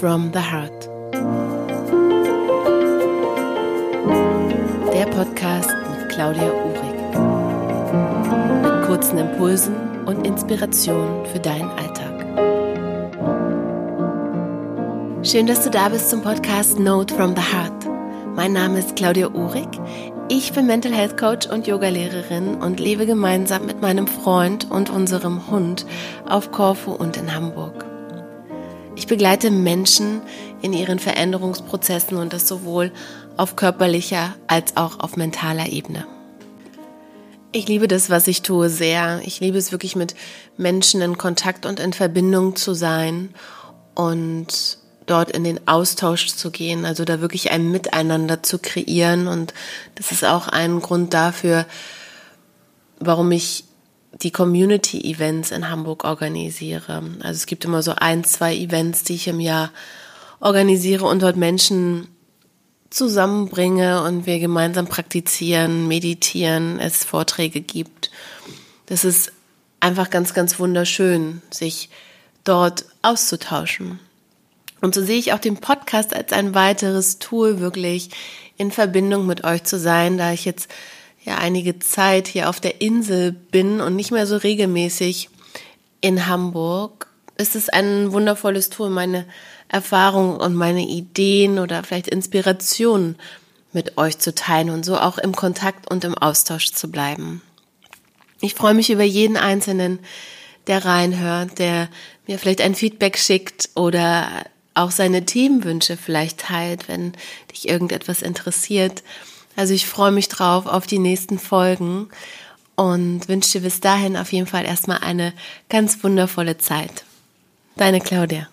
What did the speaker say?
from the Heart. Der Podcast mit Claudia Uhrig. Mit kurzen Impulsen und Inspirationen für deinen Alltag. Schön, dass du da bist zum Podcast Note from the Heart. Mein Name ist Claudia Uhrig. Ich bin Mental Health Coach und Yogalehrerin und lebe gemeinsam mit meinem Freund und unserem Hund auf Korfu und in Hamburg. Ich begleite Menschen in ihren Veränderungsprozessen und das sowohl auf körperlicher als auch auf mentaler Ebene. Ich liebe das, was ich tue, sehr. Ich liebe es wirklich mit Menschen in Kontakt und in Verbindung zu sein und dort in den Austausch zu gehen, also da wirklich ein Miteinander zu kreieren. Und das ist auch ein Grund dafür, warum ich die Community-Events in Hamburg organisiere. Also es gibt immer so ein, zwei Events, die ich im Jahr organisiere und dort Menschen zusammenbringe und wir gemeinsam praktizieren, meditieren, es Vorträge gibt. Das ist einfach ganz, ganz wunderschön, sich dort auszutauschen. Und so sehe ich auch den Podcast als ein weiteres Tool, wirklich in Verbindung mit euch zu sein, da ich jetzt ja einige Zeit hier auf der Insel bin und nicht mehr so regelmäßig in Hamburg, ist es ein wundervolles Tool, meine Erfahrungen und meine Ideen oder vielleicht Inspirationen mit euch zu teilen und so auch im Kontakt und im Austausch zu bleiben. Ich freue mich über jeden Einzelnen, der reinhört, der mir vielleicht ein Feedback schickt oder auch seine Themenwünsche vielleicht teilt, wenn dich irgendetwas interessiert. Also ich freue mich drauf auf die nächsten Folgen und wünsche dir bis dahin auf jeden Fall erstmal eine ganz wundervolle Zeit. Deine Claudia.